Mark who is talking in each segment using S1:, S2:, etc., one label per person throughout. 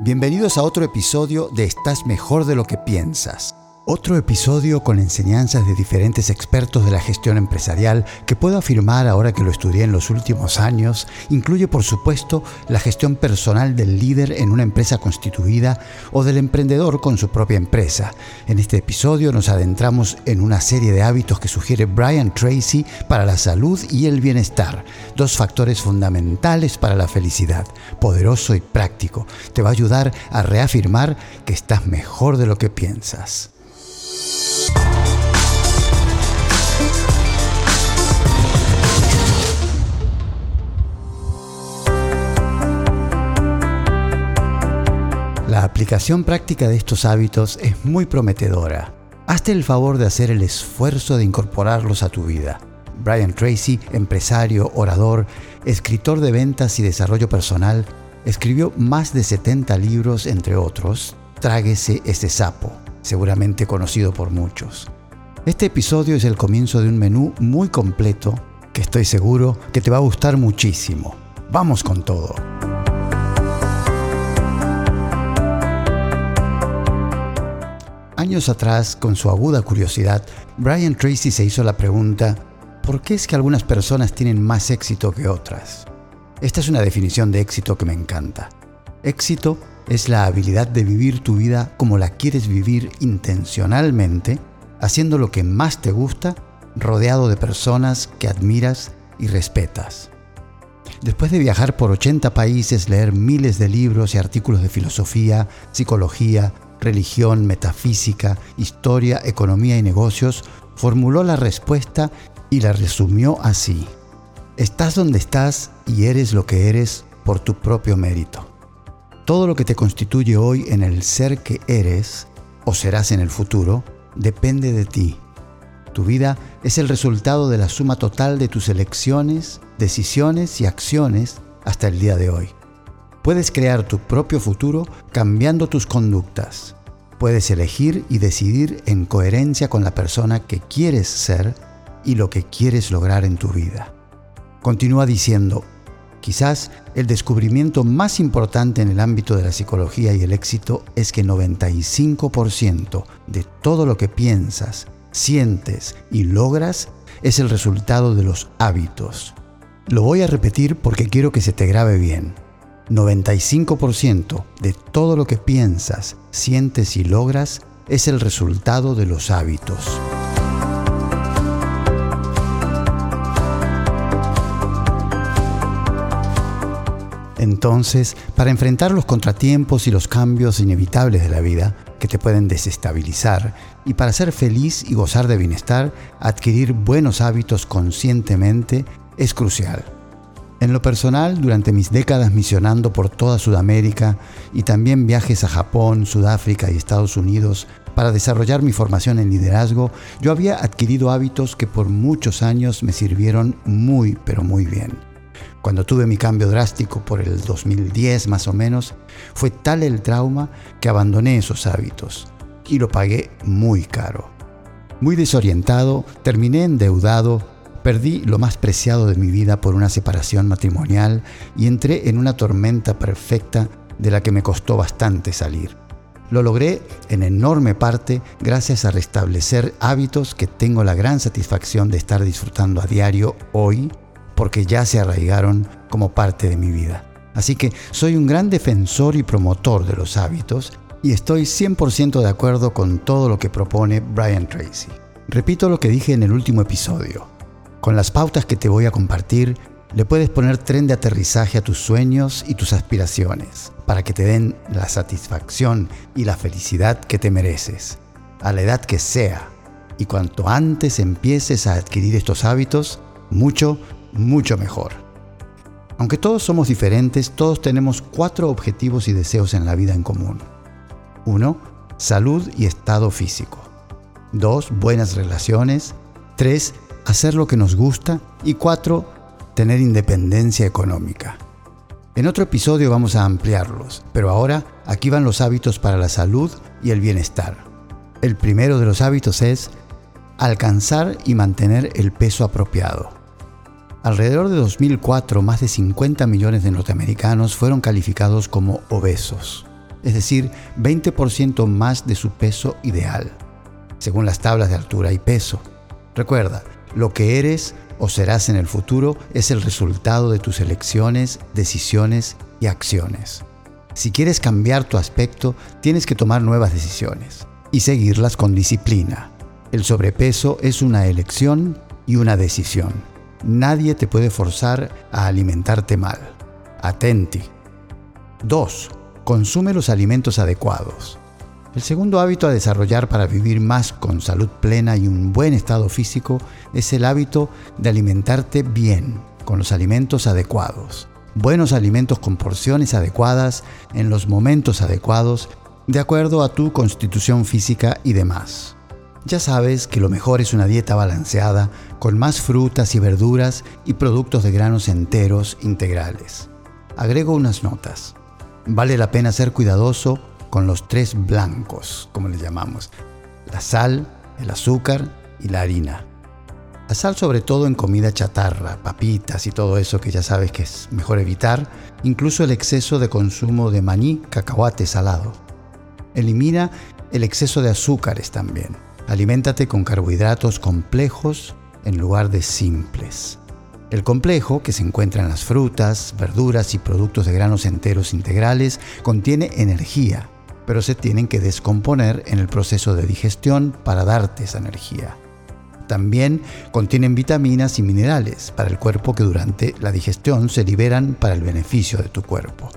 S1: Bienvenidos a otro episodio de Estás mejor de lo que piensas. Otro episodio con enseñanzas de diferentes expertos de la gestión empresarial que puedo afirmar ahora que lo estudié en los últimos años, incluye por supuesto la gestión personal del líder en una empresa constituida o del emprendedor con su propia empresa. En este episodio nos adentramos en una serie de hábitos que sugiere Brian Tracy para la salud y el bienestar, dos factores fundamentales para la felicidad, poderoso y práctico. Te va a ayudar a reafirmar que estás mejor de lo que piensas. La aplicación práctica de estos hábitos es muy prometedora. Hazte el favor de hacer el esfuerzo de incorporarlos a tu vida. Brian Tracy, empresario, orador, escritor de ventas y desarrollo personal, escribió más de 70 libros, entre otros. Tráguese ese sapo seguramente conocido por muchos. Este episodio es el comienzo de un menú muy completo que estoy seguro que te va a gustar muchísimo. Vamos con todo. Años atrás, con su aguda curiosidad, Brian Tracy se hizo la pregunta, ¿por qué es que algunas personas tienen más éxito que otras? Esta es una definición de éxito que me encanta. Éxito es la habilidad de vivir tu vida como la quieres vivir intencionalmente, haciendo lo que más te gusta, rodeado de personas que admiras y respetas. Después de viajar por 80 países, leer miles de libros y artículos de filosofía, psicología, religión, metafísica, historia, economía y negocios, formuló la respuesta y la resumió así. Estás donde estás y eres lo que eres por tu propio mérito. Todo lo que te constituye hoy en el ser que eres o serás en el futuro depende de ti. Tu vida es el resultado de la suma total de tus elecciones, decisiones y acciones hasta el día de hoy. Puedes crear tu propio futuro cambiando tus conductas. Puedes elegir y decidir en coherencia con la persona que quieres ser y lo que quieres lograr en tu vida. Continúa diciendo, Quizás el descubrimiento más importante en el ámbito de la psicología y el éxito es que 95% de todo lo que piensas, sientes y logras es el resultado de los hábitos. Lo voy a repetir porque quiero que se te grabe bien. 95% de todo lo que piensas, sientes y logras es el resultado de los hábitos. Entonces, para enfrentar los contratiempos y los cambios inevitables de la vida que te pueden desestabilizar y para ser feliz y gozar de bienestar, adquirir buenos hábitos conscientemente es crucial. En lo personal, durante mis décadas misionando por toda Sudamérica y también viajes a Japón, Sudáfrica y Estados Unidos para desarrollar mi formación en liderazgo, yo había adquirido hábitos que por muchos años me sirvieron muy, pero muy bien. Cuando tuve mi cambio drástico por el 2010 más o menos, fue tal el trauma que abandoné esos hábitos y lo pagué muy caro. Muy desorientado, terminé endeudado, perdí lo más preciado de mi vida por una separación matrimonial y entré en una tormenta perfecta de la que me costó bastante salir. Lo logré en enorme parte gracias a restablecer hábitos que tengo la gran satisfacción de estar disfrutando a diario hoy porque ya se arraigaron como parte de mi vida. Así que soy un gran defensor y promotor de los hábitos y estoy 100% de acuerdo con todo lo que propone Brian Tracy. Repito lo que dije en el último episodio. Con las pautas que te voy a compartir, le puedes poner tren de aterrizaje a tus sueños y tus aspiraciones para que te den la satisfacción y la felicidad que te mereces, a la edad que sea. Y cuanto antes empieces a adquirir estos hábitos, mucho, mucho mejor. Aunque todos somos diferentes, todos tenemos cuatro objetivos y deseos en la vida en común. 1. Salud y estado físico. 2. Buenas relaciones. 3. Hacer lo que nos gusta. Y 4. Tener independencia económica. En otro episodio vamos a ampliarlos, pero ahora aquí van los hábitos para la salud y el bienestar. El primero de los hábitos es alcanzar y mantener el peso apropiado. Alrededor de 2004, más de 50 millones de norteamericanos fueron calificados como obesos. es decir, 20% más de su peso ideal, según las tablas de altura y peso. Recuerda, lo que eres o serás en el futuro es el resultado de tus elecciones, decisiones y acciones. Si quieres cambiar tu aspecto, tienes que tomar nuevas decisiones y seguirlas con disciplina. El sobrepeso es una elección y una decisión. Nadie te puede forzar a alimentarte mal. Atenti. 2. Consume los alimentos adecuados. El segundo hábito a desarrollar para vivir más con salud plena y un buen estado físico es el hábito de alimentarte bien, con los alimentos adecuados. Buenos alimentos con porciones adecuadas, en los momentos adecuados, de acuerdo a tu constitución física y demás. Ya sabes que lo mejor es una dieta balanceada, con más frutas y verduras y productos de granos enteros integrales. Agrego unas notas. Vale la pena ser cuidadoso con los tres blancos, como les llamamos, la sal, el azúcar y la harina. La sal sobre todo en comida chatarra, papitas y todo eso que ya sabes que es mejor evitar, incluso el exceso de consumo de maní, cacahuate salado. Elimina el exceso de azúcares también. Aliméntate con carbohidratos complejos en lugar de simples. El complejo, que se encuentra en las frutas, verduras y productos de granos enteros integrales, contiene energía, pero se tienen que descomponer en el proceso de digestión para darte esa energía. También contienen vitaminas y minerales para el cuerpo que durante la digestión se liberan para el beneficio de tu cuerpo.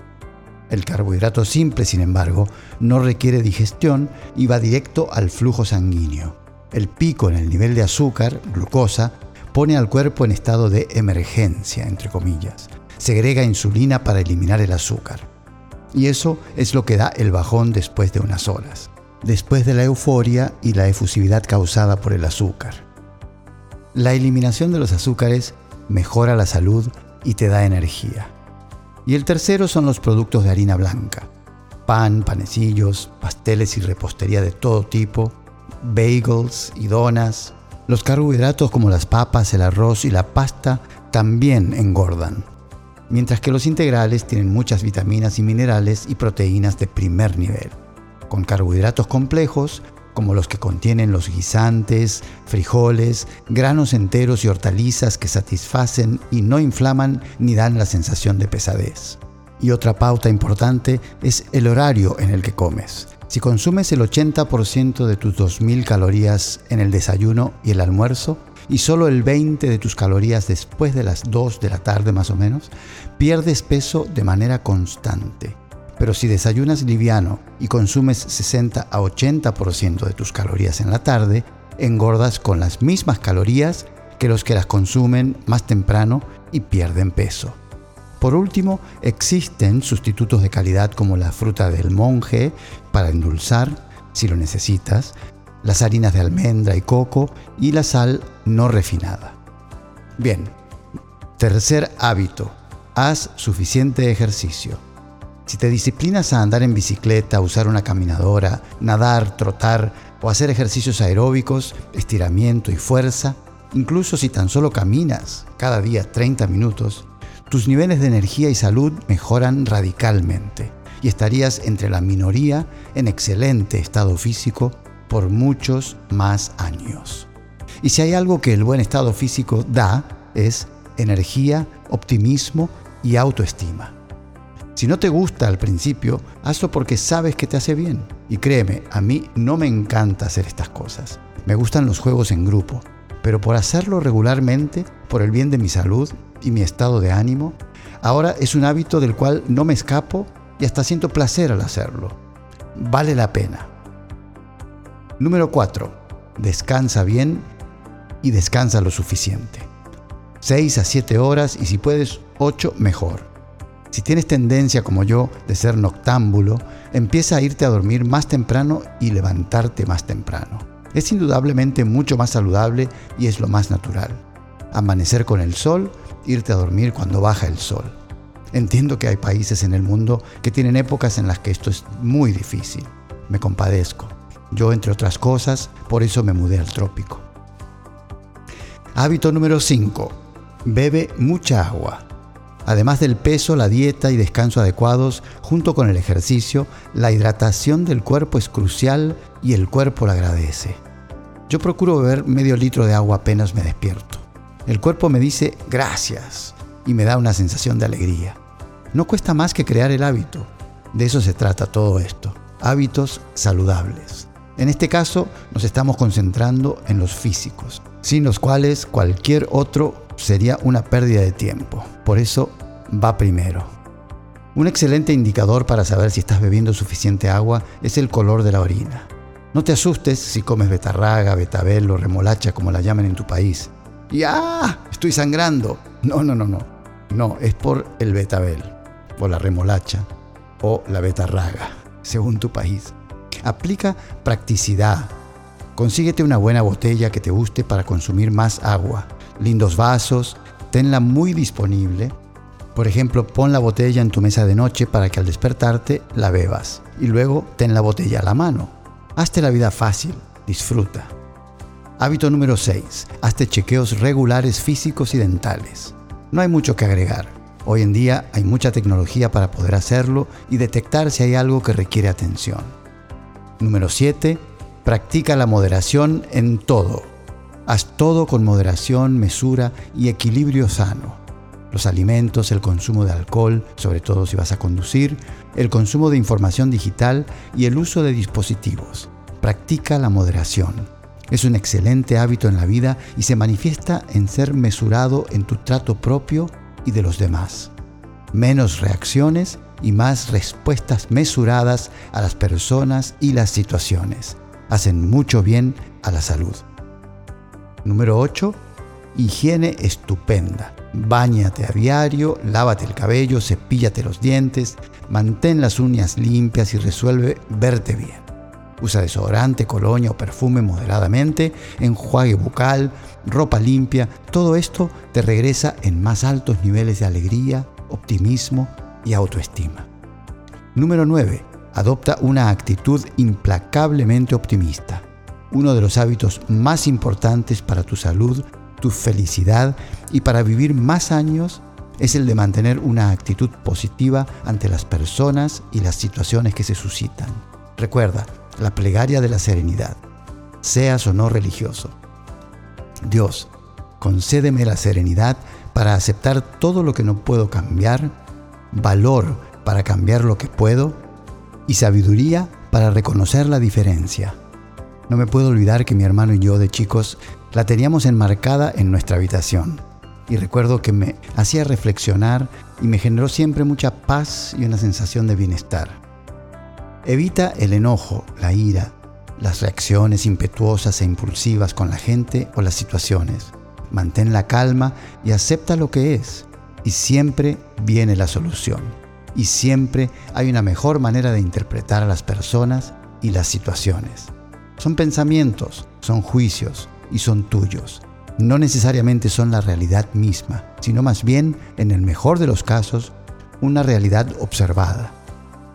S1: El carbohidrato simple, sin embargo, no requiere digestión y va directo al flujo sanguíneo. El pico en el nivel de azúcar, glucosa, pone al cuerpo en estado de emergencia, entre comillas. Segrega insulina para eliminar el azúcar. Y eso es lo que da el bajón después de unas horas, después de la euforia y la efusividad causada por el azúcar. La eliminación de los azúcares mejora la salud y te da energía. Y el tercero son los productos de harina blanca. Pan, panecillos, pasteles y repostería de todo tipo, bagels y donas, los carbohidratos como las papas, el arroz y la pasta también engordan, mientras que los integrales tienen muchas vitaminas y minerales y proteínas de primer nivel, con carbohidratos complejos como los que contienen los guisantes, frijoles, granos enteros y hortalizas que satisfacen y no inflaman ni dan la sensación de pesadez. Y otra pauta importante es el horario en el que comes. Si consumes el 80% de tus 2.000 calorías en el desayuno y el almuerzo, y solo el 20% de tus calorías después de las 2 de la tarde más o menos, pierdes peso de manera constante. Pero si desayunas liviano y consumes 60 a 80% de tus calorías en la tarde, engordas con las mismas calorías que los que las consumen más temprano y pierden peso. Por último, existen sustitutos de calidad como la fruta del monje para endulzar, si lo necesitas, las harinas de almendra y coco y la sal no refinada. Bien, tercer hábito, haz suficiente ejercicio. Si te disciplinas a andar en bicicleta, usar una caminadora, nadar, trotar o hacer ejercicios aeróbicos, estiramiento y fuerza, incluso si tan solo caminas cada día 30 minutos, tus niveles de energía y salud mejoran radicalmente y estarías entre la minoría en excelente estado físico por muchos más años. Y si hay algo que el buen estado físico da, es energía, optimismo y autoestima. Si no te gusta al principio, hazlo porque sabes que te hace bien. Y créeme, a mí no me encanta hacer estas cosas. Me gustan los juegos en grupo, pero por hacerlo regularmente, por el bien de mi salud y mi estado de ánimo, ahora es un hábito del cual no me escapo y hasta siento placer al hacerlo. Vale la pena. Número 4. Descansa bien y descansa lo suficiente. 6 a 7 horas y si puedes 8 mejor. Si tienes tendencia como yo de ser noctámbulo, empieza a irte a dormir más temprano y levantarte más temprano. Es indudablemente mucho más saludable y es lo más natural. Amanecer con el sol, irte a dormir cuando baja el sol. Entiendo que hay países en el mundo que tienen épocas en las que esto es muy difícil. Me compadezco. Yo, entre otras cosas, por eso me mudé al trópico. Hábito número 5. Bebe mucha agua. Además del peso, la dieta y descanso adecuados, junto con el ejercicio, la hidratación del cuerpo es crucial y el cuerpo la agradece. Yo procuro beber medio litro de agua apenas me despierto. El cuerpo me dice gracias y me da una sensación de alegría. No cuesta más que crear el hábito. De eso se trata todo esto. Hábitos saludables. En este caso nos estamos concentrando en los físicos, sin los cuales cualquier otro sería una pérdida de tiempo. Por eso va primero. Un excelente indicador para saber si estás bebiendo suficiente agua es el color de la orina. No te asustes si comes betarraga, betabel o remolacha como la llaman en tu país. Y ¡ah! Estoy sangrando. No, no, no, no. No, es por el betabel, por la remolacha o la betarraga, según tu país. Aplica practicidad. Consíguete una buena botella que te guste para consumir más agua. Lindos vasos, tenla muy disponible. Por ejemplo, pon la botella en tu mesa de noche para que al despertarte la bebas. Y luego ten la botella a la mano. Hazte la vida fácil, disfruta. Hábito número 6. Hazte chequeos regulares físicos y dentales. No hay mucho que agregar. Hoy en día hay mucha tecnología para poder hacerlo y detectar si hay algo que requiere atención. Número 7. Practica la moderación en todo. Haz todo con moderación, mesura y equilibrio sano. Los alimentos, el consumo de alcohol, sobre todo si vas a conducir, el consumo de información digital y el uso de dispositivos. Practica la moderación. Es un excelente hábito en la vida y se manifiesta en ser mesurado en tu trato propio y de los demás. Menos reacciones y más respuestas mesuradas a las personas y las situaciones. Hacen mucho bien a la salud. Número 8. Higiene estupenda. Báñate a diario, lávate el cabello, cepíllate los dientes, mantén las uñas limpias y resuelve verte bien. Usa desodorante, colonia o perfume moderadamente, enjuague bucal, ropa limpia. Todo esto te regresa en más altos niveles de alegría, optimismo y autoestima. Número 9. Adopta una actitud implacablemente optimista. Uno de los hábitos más importantes para tu salud, tu felicidad y para vivir más años es el de mantener una actitud positiva ante las personas y las situaciones que se suscitan. Recuerda, la plegaria de la serenidad, seas o no religioso. Dios, concédeme la serenidad para aceptar todo lo que no puedo cambiar, valor para cambiar lo que puedo y sabiduría para reconocer la diferencia. No me puedo olvidar que mi hermano y yo de chicos la teníamos enmarcada en nuestra habitación. Y recuerdo que me hacía reflexionar y me generó siempre mucha paz y una sensación de bienestar. Evita el enojo, la ira, las reacciones impetuosas e impulsivas con la gente o las situaciones. Mantén la calma y acepta lo que es. Y siempre viene la solución. Y siempre hay una mejor manera de interpretar a las personas y las situaciones. Son pensamientos, son juicios y son tuyos. No necesariamente son la realidad misma, sino más bien, en el mejor de los casos, una realidad observada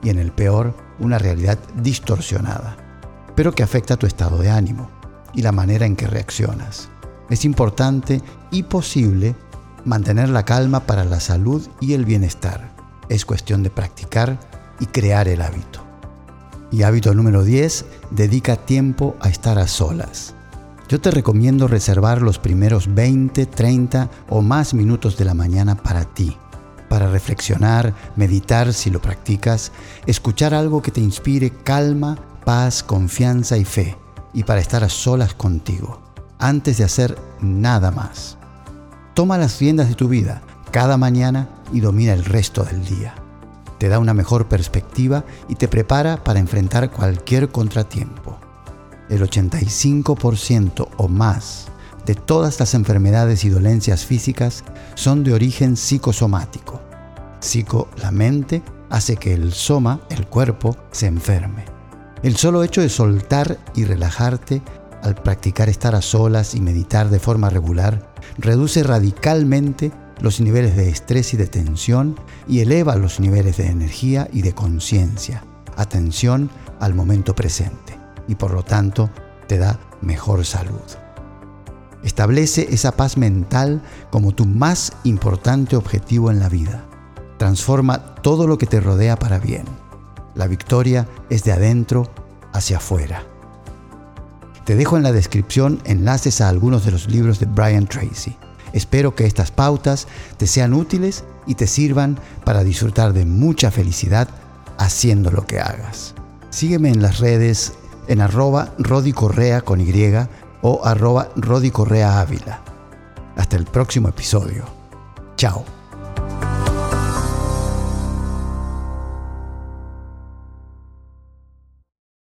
S1: y en el peor, una realidad distorsionada pero que afecta tu estado de ánimo y la manera en que reaccionas. Es importante y posible mantener la calma para la salud y el bienestar. Es cuestión de practicar y crear el hábito. Y hábito número 10, dedica tiempo a estar a solas. Yo te recomiendo reservar los primeros 20, 30 o más minutos de la mañana para ti, para reflexionar, meditar si lo practicas, escuchar algo que te inspire calma paz, confianza y fe, y para estar a solas contigo, antes de hacer nada más. Toma las riendas de tu vida cada mañana y domina el resto del día. Te da una mejor perspectiva y te prepara para enfrentar cualquier contratiempo. El 85% o más de todas las enfermedades y dolencias físicas son de origen psicosomático. Psico, la mente, hace que el soma, el cuerpo, se enferme. El solo hecho de soltar y relajarte al practicar estar a solas y meditar de forma regular reduce radicalmente los niveles de estrés y de tensión y eleva los niveles de energía y de conciencia, atención al momento presente y por lo tanto te da mejor salud. Establece esa paz mental como tu más importante objetivo en la vida. Transforma todo lo que te rodea para bien. La victoria es de adentro hacia afuera. Te dejo en la descripción enlaces a algunos de los libros de Brian Tracy. Espero que estas pautas te sean útiles y te sirvan para disfrutar de mucha felicidad haciendo lo que hagas. Sígueme en las redes en arroba rodicorrea con Y o arroba rodicorrea ávila. Hasta el próximo episodio. Chao.